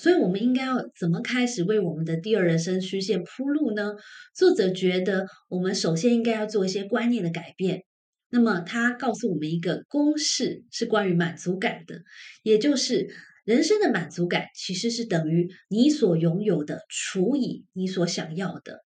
所以，我们应该要怎么开始为我们的第二人生曲线铺路呢？作者觉得，我们首先应该要做一些观念的改变。那么，他告诉我们一个公式，是关于满足感的，也就是人生的满足感其实是等于你所拥有的除以你所想要的。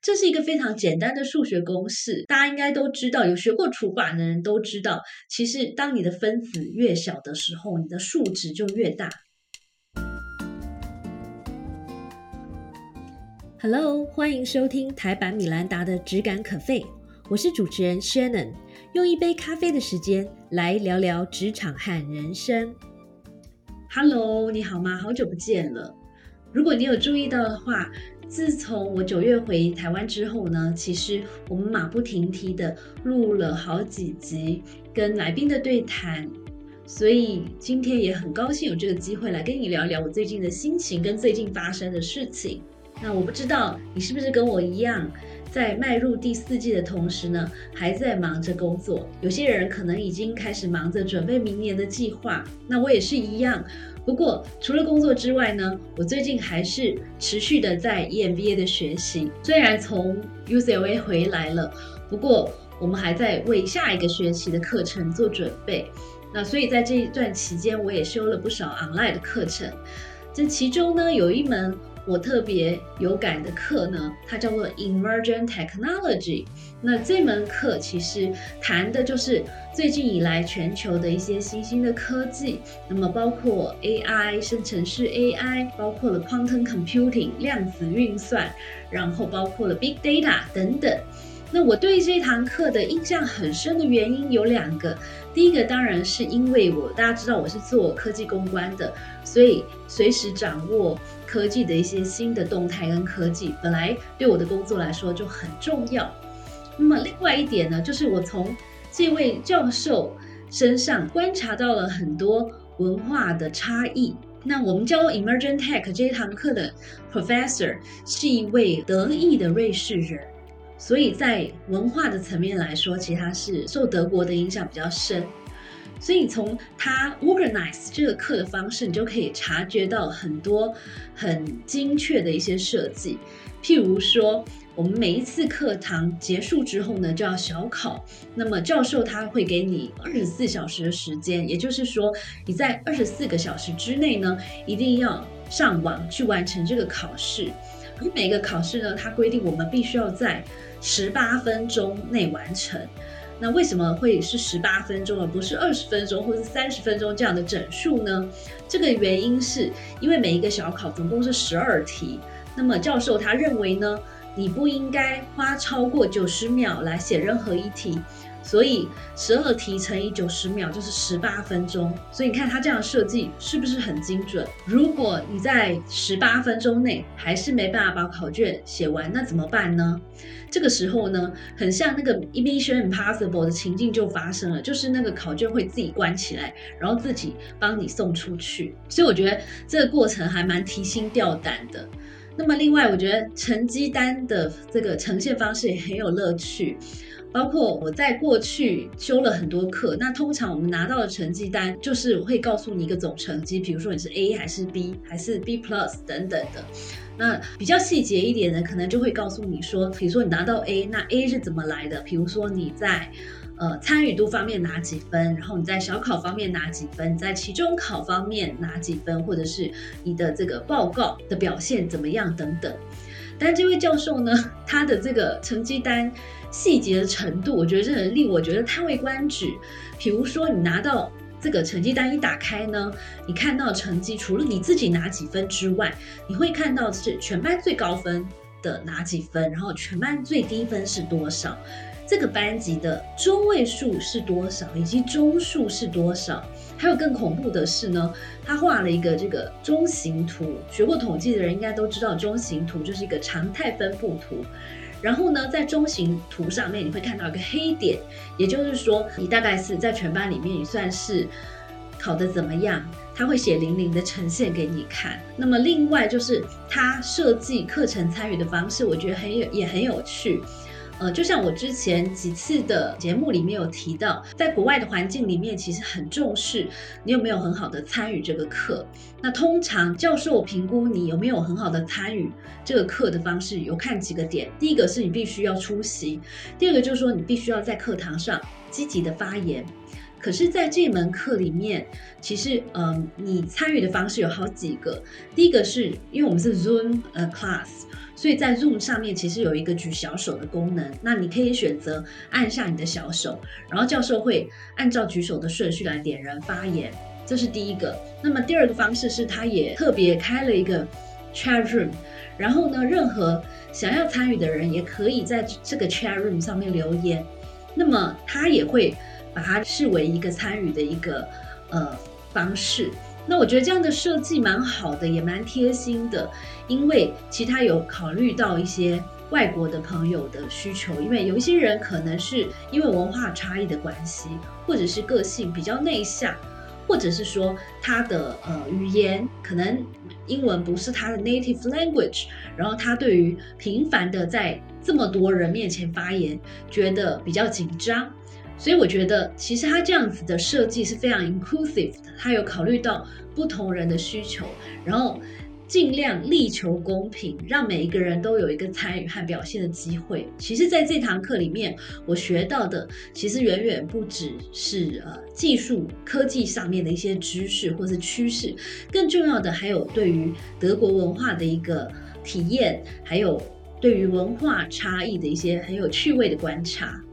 这是一个非常简单的数学公式，大家应该都知道，有学过除法的人都知道，其实当你的分子越小的时候，你的数值就越大。Hello，欢迎收听台版米兰达的《只感可废》，我是主持人 Shannon，用一杯咖啡的时间来聊聊职场和人生。Hello，你好吗？好久不见了。如果你有注意到的话，自从我九月回台湾之后呢，其实我们马不停蹄的录了好几集跟来宾的对谈，所以今天也很高兴有这个机会来跟你聊聊我最近的心情跟最近发生的事情。那我不知道你是不是跟我一样，在迈入第四季的同时呢，还在忙着工作。有些人可能已经开始忙着准备明年的计划。那我也是一样。不过除了工作之外呢，我最近还是持续的在 EMBA 的学习。虽然从 UCLA 回来了，不过我们还在为下一个学期的课程做准备。那所以在这一段期间，我也修了不少 online 的课程。这其中呢，有一门。我特别有感的课呢，它叫做 Emergent Technology。那这门课其实谈的就是最近以来全球的一些新兴的科技，那么包括 AI、生成式 AI，包括了 Quantum Computing 量子运算，然后包括了 Big Data 等等。那我对这堂课的印象很深的原因有两个，第一个当然是因为我大家知道我是做科技公关的，所以随时掌握科技的一些新的动态跟科技，本来对我的工作来说就很重要。那么另外一点呢，就是我从这位教授身上观察到了很多文化的差异。那我们教 Emergent Tech 这一堂课的 Professor 是一位德意的瑞士人。所以在文化的层面来说，其实它是受德国的影响比较深。所以从他 organize 这个课的方式，你就可以察觉到很多很精确的一些设计。譬如说，我们每一次课堂结束之后呢，就要小考。那么教授他会给你二十四小时的时间，也就是说你在二十四个小时之内呢，一定要上网去完成这个考试。而每个考试呢，它规定我们必须要在十八分钟内完成，那为什么会是十八分钟而不是二十分钟或者三十分钟这样的整数呢？这个原因是因为每一个小考总共是十二题，那么教授他认为呢，你不应该花超过九十秒来写任何一题。所以十二题乘以九十秒就是十八分钟，所以你看它这样设计是不是很精准？如果你在十八分钟内还是没办法把考卷写完，那怎么办呢？这个时候呢，很像那个 Mission Impossible 的情境就发生了，就是那个考卷会自己关起来，然后自己帮你送出去。所以我觉得这个过程还蛮提心吊胆的。那么另外，我觉得成绩单的这个呈现方式也很有乐趣。包括我在过去修了很多课，那通常我们拿到的成绩单就是会告诉你一个总成绩，比如说你是 A 还是 B 还是 B plus 等等的。那比较细节一点的，可能就会告诉你说，比如说你拿到 A，那 A 是怎么来的？比如说你在呃参与度方面拿几分，然后你在小考方面拿几分，在期中考方面拿几分，或者是你的这个报告的表现怎么样等等。但这位教授呢，他的这个成绩单细节的程度，我觉得真的令我觉得叹为观止。比如说，你拿到这个成绩单一打开呢，你看到成绩除了你自己拿几分之外，你会看到是全班最高分的拿几分，然后全班最低分是多少。这个班级的中位数是多少，以及中数是多少？还有更恐怖的是呢，他画了一个这个中型图。学过统计的人应该都知道，中型图就是一个常态分布图。然后呢，在中型图上面你会看到一个黑点，也就是说你大概是在全班里面你算是考得怎么样？他会写零零的呈现给你看。那么另外就是他设计课程参与的方式，我觉得很有也很有趣。呃，就像我之前几次的节目里面有提到，在国外的环境里面，其实很重视你有没有很好的参与这个课。那通常教授评估你有没有很好的参与这个课的方式，有看几个点。第一个是你必须要出席，第二个就是说你必须要在课堂上积极的发言。可是，在这门课里面，其实，嗯，你参与的方式有好几个。第一个是因为我们是 Zoom 呃 class，所以在 Zoom 上面其实有一个举小手的功能。那你可以选择按下你的小手，然后教授会按照举手的顺序来点人发言，这是第一个。那么第二个方式是，他也特别开了一个 chat room，然后呢，任何想要参与的人也可以在这个 chat room 上面留言。那么他也会。把它视为一个参与的一个呃方式，那我觉得这样的设计蛮好的，也蛮贴心的，因为其他有考虑到一些外国的朋友的需求，因为有一些人可能是因为文化差异的关系，或者是个性比较内向，或者是说他的呃语言可能英文不是他的 native language，然后他对于频繁的在这么多人面前发言，觉得比较紧张。所以我觉得，其实它这样子的设计是非常 inclusive 的，它有考虑到不同人的需求，然后尽量力求公平，让每一个人都有一个参与和表现的机会。其实，在这堂课里面，我学到的其实远远不只是呃技术科技上面的一些知识或是趋势，更重要的还有对于德国文化的一个体验，还有对于文化差异的一些很有趣味的观察。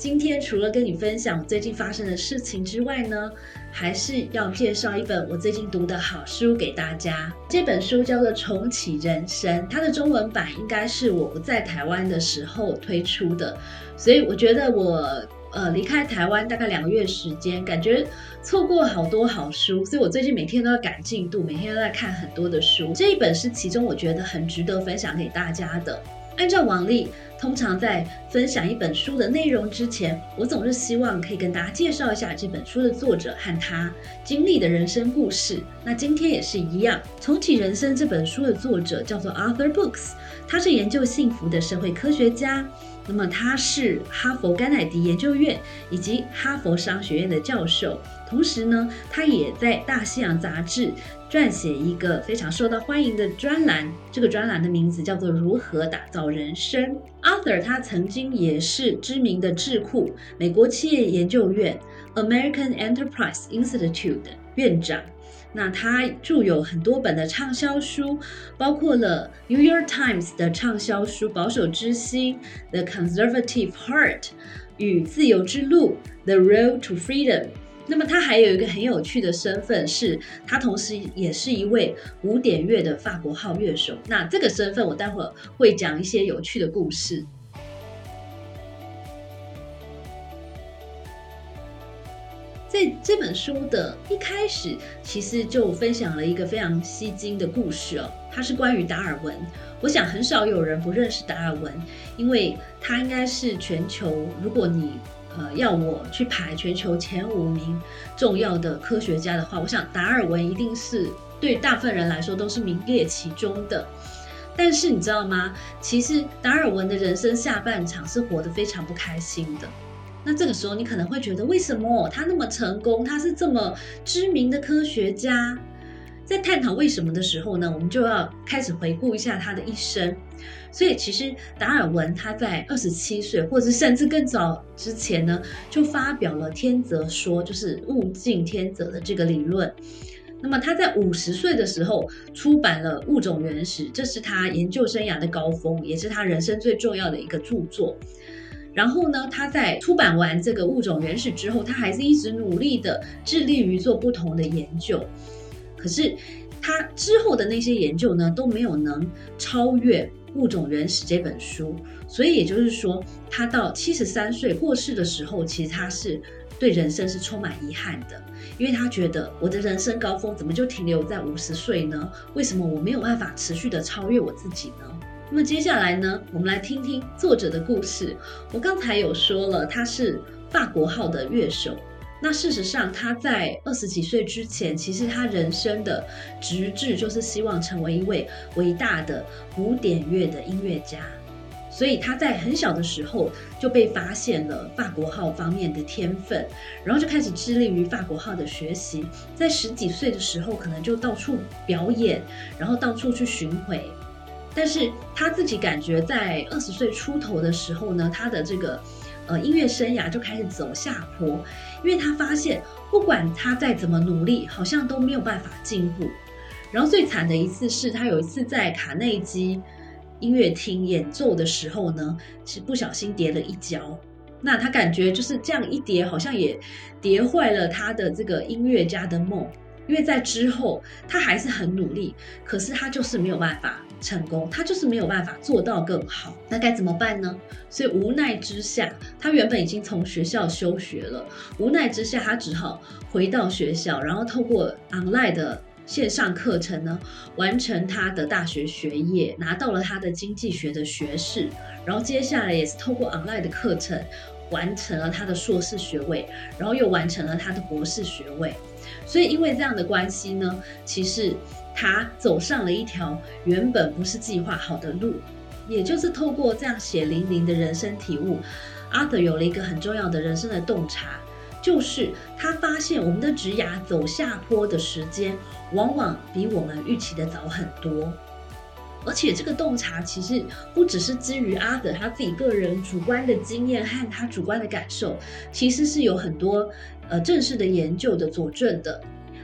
今天除了跟你分享最近发生的事情之外呢，还是要介绍一本我最近读的好书给大家。这本书叫做《重启人生》，它的中文版应该是我不在台湾的时候推出的，所以我觉得我呃离开台湾大概两个月时间，感觉错过好多好书，所以我最近每天都要赶进度，每天都在看很多的书。这一本是其中我觉得很值得分享给大家的。按照往例。通常在分享一本书的内容之前，我总是希望可以跟大家介绍一下这本书的作者和他经历的人生故事。那今天也是一样，《重启人生》这本书的作者叫做 Arthur Books，他是研究幸福的社会科学家。那么他是哈佛甘乃迪研究院以及哈佛商学院的教授，同时呢，他也在《大西洋》杂志。撰写一个非常受到欢迎的专栏，这个专栏的名字叫做《如何打造人生》。Arthur 他曾经也是知名的智库美国企业研究院 American Enterprise Institute 的院长。那他著有很多本的畅销书，包括了《New York Times》的畅销书《保守之心》The Conservative Heart 与自由之路 The Road to Freedom。那么他还有一个很有趣的身份，是他同时也是一位古典乐的法国号乐手。那这个身份我待会儿会讲一些有趣的故事。在这本书的一开始，其实就分享了一个非常吸睛的故事哦，它是关于达尔文。我想很少有人不认识达尔文，因为他应该是全球，如果你。呃，要我去排全球前五名重要的科学家的话，我想达尔文一定是对大部分人来说都是名列其中的。但是你知道吗？其实达尔文的人生下半场是活得非常不开心的。那这个时候你可能会觉得，为什么他那么成功？他是这么知名的科学家？在探讨为什么的时候呢，我们就要开始回顾一下他的一生。所以，其实达尔文他在二十七岁，或者甚至更早之前呢，就发表了天择说，就是物竞天择的这个理论。那么他在五十岁的时候出版了《物种原始》，这是他研究生涯的高峰，也是他人生最重要的一个著作。然后呢，他在出版完这个《物种原始》之后，他还是一直努力的致力于做不同的研究。可是他之后的那些研究呢，都没有能超越。物种原始这本书，所以也就是说，他到七十三岁过世的时候，其实他是对人生是充满遗憾的，因为他觉得我的人生高峰怎么就停留在五十岁呢？为什么我没有办法持续的超越我自己呢？那么接下来呢，我们来听听作者的故事。我刚才有说了，他是法国号的乐手，那事实上，他在二十几岁之前，其实他人生的直至就是希望成为一位伟大的古典乐的音乐家。所以他在很小的时候就被发现了法国号方面的天分，然后就开始致力于法国号的学习。在十几岁的时候，可能就到处表演，然后到处去巡回。但是他自己感觉，在二十岁出头的时候呢，他的这个呃音乐生涯就开始走下坡，因为他发现不管他再怎么努力，好像都没有办法进步。然后最惨的一次是他有一次在卡内基。音乐厅演奏的时候呢，是不小心跌了一跤。那他感觉就是这样一跌，好像也跌坏了他的这个音乐家的梦。因为在之后，他还是很努力，可是他就是没有办法成功，他就是没有办法做到更好。那该怎么办呢？所以无奈之下，他原本已经从学校休学了。无奈之下，他只好回到学校，然后透过 online 的。线上课程呢，完成他的大学学业，拿到了他的经济学的学士，然后接下来也是透过 online 的课程，完成了他的硕士学位，然后又完成了他的博士学位。所以因为这样的关系呢，其实他走上了一条原本不是计划好的路，也就是透过这样血淋淋的人生体悟，阿德有了一个很重要的人生的洞察。就是他发现我们的职涯走下坡的时间，往往比我们预期的早很多。而且这个洞察其实不只是基于阿德他自己个人主观的经验和他主观的感受，其实是有很多呃正式的研究的佐证的。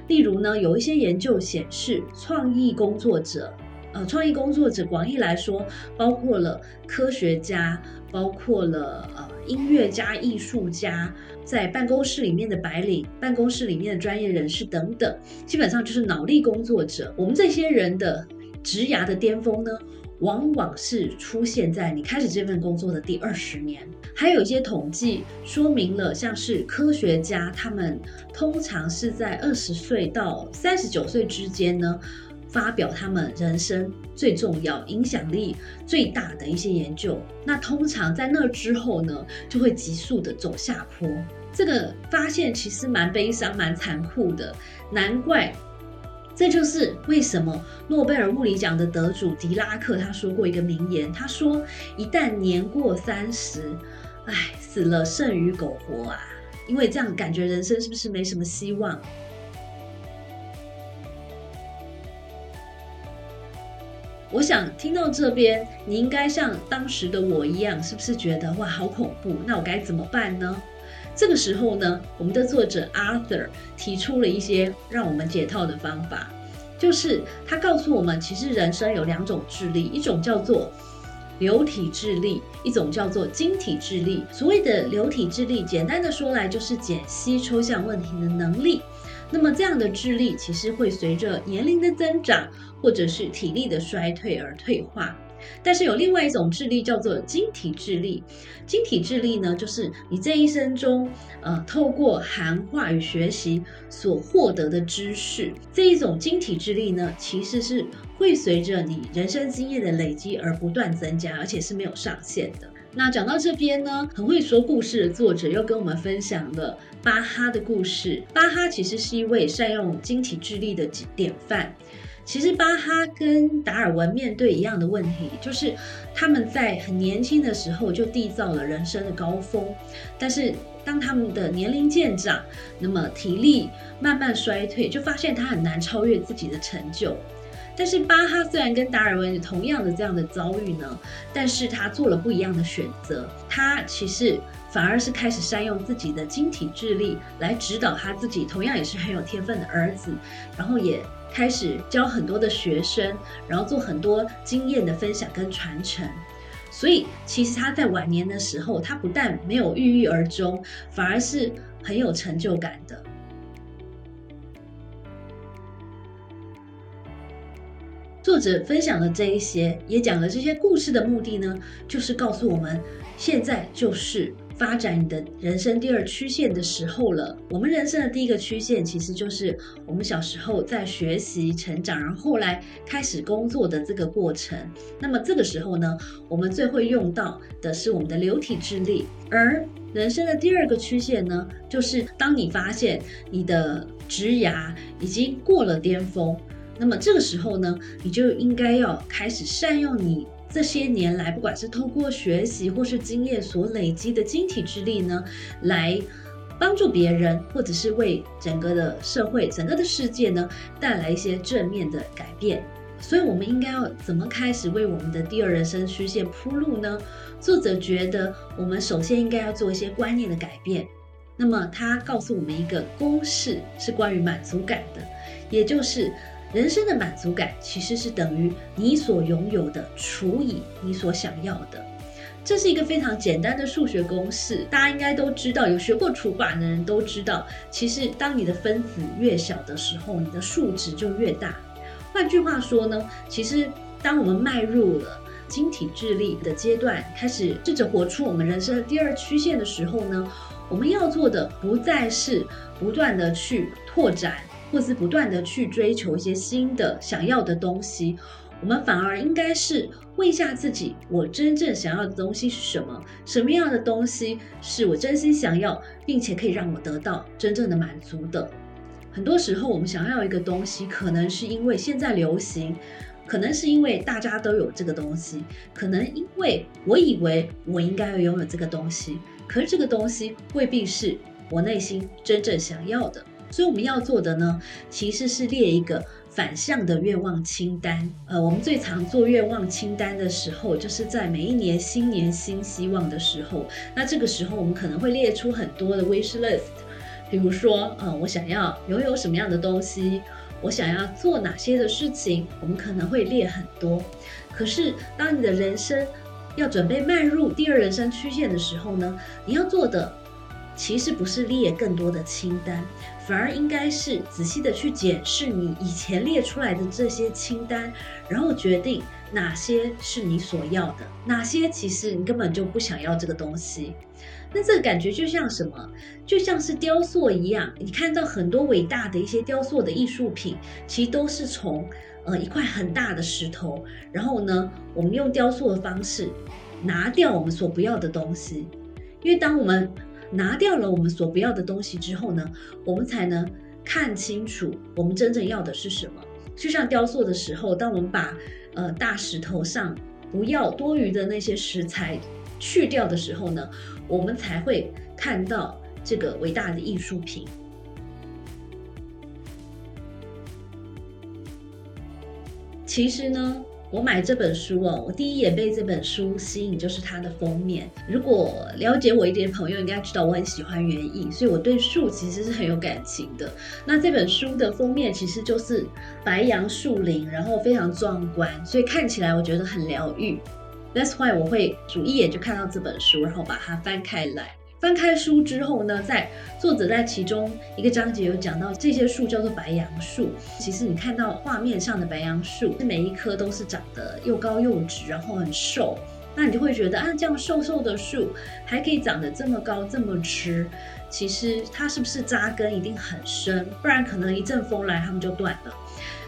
例如呢，有一些研究显示，创意工作者。呃，创意工作者广义来说，包括了科学家，包括了呃音乐家、艺术家，在办公室里面的白领、办公室里面的专业人士等等，基本上就是脑力工作者。我们这些人的职涯的巅峰呢，往往是出现在你开始这份工作的第二十年。还有一些统计说明了，像是科学家，他们通常是在二十岁到三十九岁之间呢。发表他们人生最重要、影响力最大的一些研究，那通常在那之后呢，就会急速的走下坡。这个发现其实蛮悲伤、蛮残酷的，难怪。这就是为什么诺贝尔物理奖的得主狄拉克他说过一个名言，他说：“一旦年过三十，哎，死了胜于苟活啊！”因为这样感觉人生是不是没什么希望？我想听到这边，你应该像当时的我一样，是不是觉得哇，好恐怖？那我该怎么办呢？这个时候呢，我们的作者 Arthur 提出了一些让我们解套的方法，就是他告诉我们，其实人生有两种智力，一种叫做流体智力，一种叫做晶体智力。所谓的流体智力，简单的说来就是解析抽象问题的能力。那么这样的智力其实会随着年龄的增长，或者是体力的衰退而退化。但是有另外一种智力叫做晶体智力。晶体智力呢，就是你这一生中，呃，透过含化与学习所获得的知识。这一种晶体智力呢，其实是会随着你人生经验的累积而不断增加，而且是没有上限的。那讲到这边呢，很会说故事的作者又跟我们分享了巴哈的故事。巴哈其实是一位善用晶体智力的典范。其实巴哈跟达尔文面对一样的问题，就是他们在很年轻的时候就缔造了人生的高峰，但是当他们的年龄渐长，那么体力慢慢衰退，就发现他很难超越自己的成就。但是巴哈虽然跟达尔文同样的这样的遭遇呢，但是他做了不一样的选择。他其实反而是开始善用自己的晶体智力来指导他自己同样也是很有天分的儿子，然后也开始教很多的学生，然后做很多经验的分享跟传承。所以其实他在晚年的时候，他不但没有郁郁而终，反而是很有成就感的。或者分享了这一些，也讲了这些故事的目的呢，就是告诉我们，现在就是发展你的人生第二曲线的时候了。我们人生的第一个曲线其实就是我们小时候在学习成长，然后后来开始工作的这个过程。那么这个时候呢，我们最会用到的是我们的流体智力。而人生的第二个曲线呢，就是当你发现你的职涯已经过了巅峰，那么这个时候呢，你就应该要开始善用你。这些年来，不管是透过学习或是经验所累积的晶体之力呢，来帮助别人，或者是为整个的社会、整个的世界呢带来一些正面的改变。所以，我们应该要怎么开始为我们的第二人生曲线铺路呢？作者觉得，我们首先应该要做一些观念的改变。那么，他告诉我们一个公式，是关于满足感的，也就是。人生的满足感其实是等于你所拥有的除以你所想要的，这是一个非常简单的数学公式，大家应该都知道，有学过除法的人都知道。其实，当你的分子越小的时候，你的数值就越大。换句话说呢，其实当我们迈入了晶体智力的阶段，开始试着活出我们人生的第二曲线的时候呢，我们要做的不再是不断的去拓展。或是不断的去追求一些新的想要的东西，我们反而应该是问一下自己：我真正想要的东西是什么？什么样的东西是我真心想要，并且可以让我得到真正的满足的？很多时候，我们想要一个东西，可能是因为现在流行，可能是因为大家都有这个东西，可能因为我以为我应该要拥有这个东西，可是这个东西未必是我内心真正想要的。所以我们要做的呢，其实是列一个反向的愿望清单。呃，我们最常做愿望清单的时候，就是在每一年新年新希望的时候。那这个时候，我们可能会列出很多的 wish list，比如说，呃，我想要拥有什么样的东西，我想要做哪些的事情，我们可能会列很多。可是，当你的人生要准备迈入第二人生曲线的时候呢，你要做的。其实不是列更多的清单，反而应该是仔细的去检视你以前列出来的这些清单，然后决定哪些是你所要的，哪些其实你根本就不想要这个东西。那这个感觉就像什么？就像是雕塑一样，你看到很多伟大的一些雕塑的艺术品，其实都是从呃一块很大的石头，然后呢，我们用雕塑的方式拿掉我们所不要的东西，因为当我们拿掉了我们所不要的东西之后呢，我们才能看清楚我们真正要的是什么。就像雕塑的时候，当我们把呃大石头上不要多余的那些石材去掉的时候呢，我们才会看到这个伟大的艺术品。其实呢。我买这本书哦，我第一眼被这本书吸引，就是它的封面。如果了解我一点的朋友，应该知道我很喜欢园艺，所以我对树其实是很有感情的。那这本书的封面其实就是白杨树林，然后非常壮观，所以看起来我觉得很疗愈。That's why 我会主一眼就看到这本书，然后把它翻开来。翻开书之后呢，在作者在其中一个章节有讲到，这些树叫做白杨树。其实你看到画面上的白杨树，每一棵都是长得又高又直，然后很瘦。那你就会觉得啊，这样瘦瘦的树还可以长得这么高这么直，其实它是不是扎根一定很深？不然可能一阵风来它们就断了。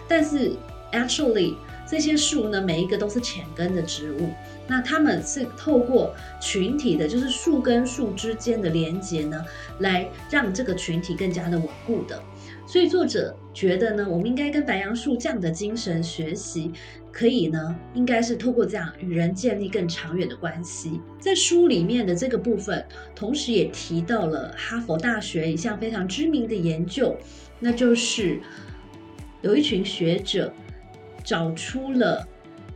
但是 actually 这些树呢，每一个都是浅根的植物。那他们是透过群体的，就是树跟树之间的连接呢，来让这个群体更加的稳固的。所以作者觉得呢，我们应该跟白杨树这样的精神学习，可以呢，应该是透过这样与人建立更长远的关系。在书里面的这个部分，同时也提到了哈佛大学一项非常知名的研究，那就是有一群学者找出了。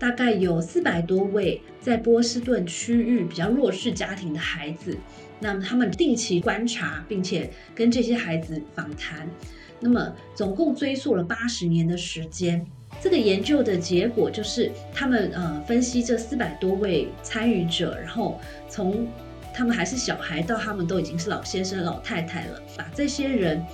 大概有四百多位在波士顿区域比较弱势家庭的孩子，那么他们定期观察，并且跟这些孩子访谈，那么总共追溯了八十年的时间。这个研究的结果就是，他们呃分析这四百多位参与者，然后从他们还是小孩到他们都已经是老先生、老太太了，把这些人。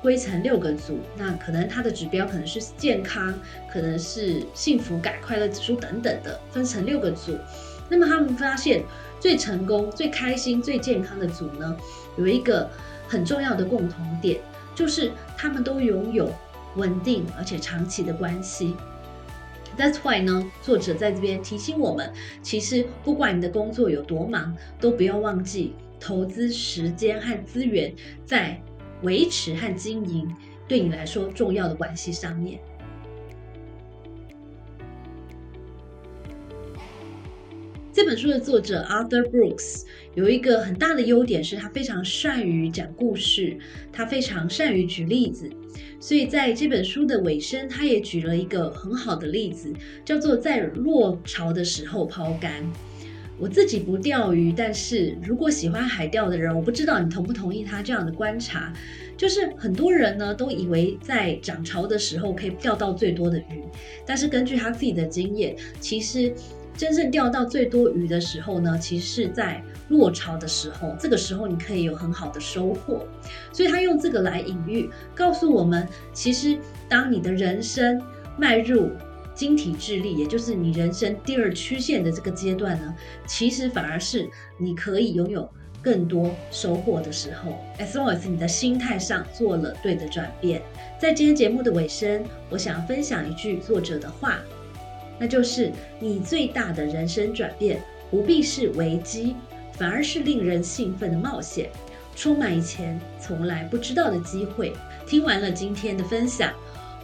归成六个组，那可能它的指标可能是健康，可能是幸福感、快乐指数等等的，分成六个组。那么他们发现，最成功、最开心、最健康的组呢，有一个很重要的共同点，就是他们都拥有稳定而且长期的关系。That's why 呢，作者在这边提醒我们，其实不管你的工作有多忙，都不要忘记投资时间和资源在维持和经营对你来说重要的关系上面。这本书的作者 Arthur Brooks 有一个很大的优点，是他非常善于讲故事，他非常善于举例子。所以在这本书的尾声，他也举了一个很好的例子，叫做在落潮的时候抛竿。我自己不钓鱼，但是如果喜欢海钓的人，我不知道你同不同意他这样的观察，就是很多人呢都以为在涨潮的时候可以钓到最多的鱼，但是根据他自己的经验，其实。真正钓到最多鱼的时候呢，其实是在落潮的时候，这个时候你可以有很好的收获。所以他用这个来隐喻，告诉我们，其实当你的人生迈入晶体智力，也就是你人生第二曲线的这个阶段呢，其实反而是你可以拥有更多收获的时候。As long as 你的心态上做了对的转变。在今天节目的尾声，我想分享一句作者的话。那就是你最大的人生转变，不必是危机，反而是令人兴奋的冒险，充满以前从来不知道的机会。听完了今天的分享，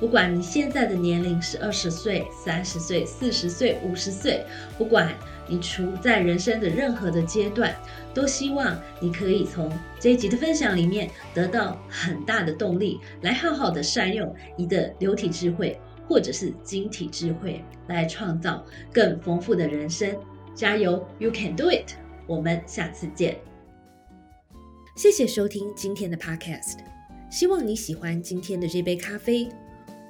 不管你现在的年龄是二十岁、三十岁、四十岁、五十岁，不管你处在人生的任何的阶段，都希望你可以从这一集的分享里面得到很大的动力，来好好的善用你的流体智慧。或者是晶体智慧来创造更丰富的人生，加油，You can do it！我们下次见。谢谢收听今天的 Podcast，希望你喜欢今天的这杯咖啡。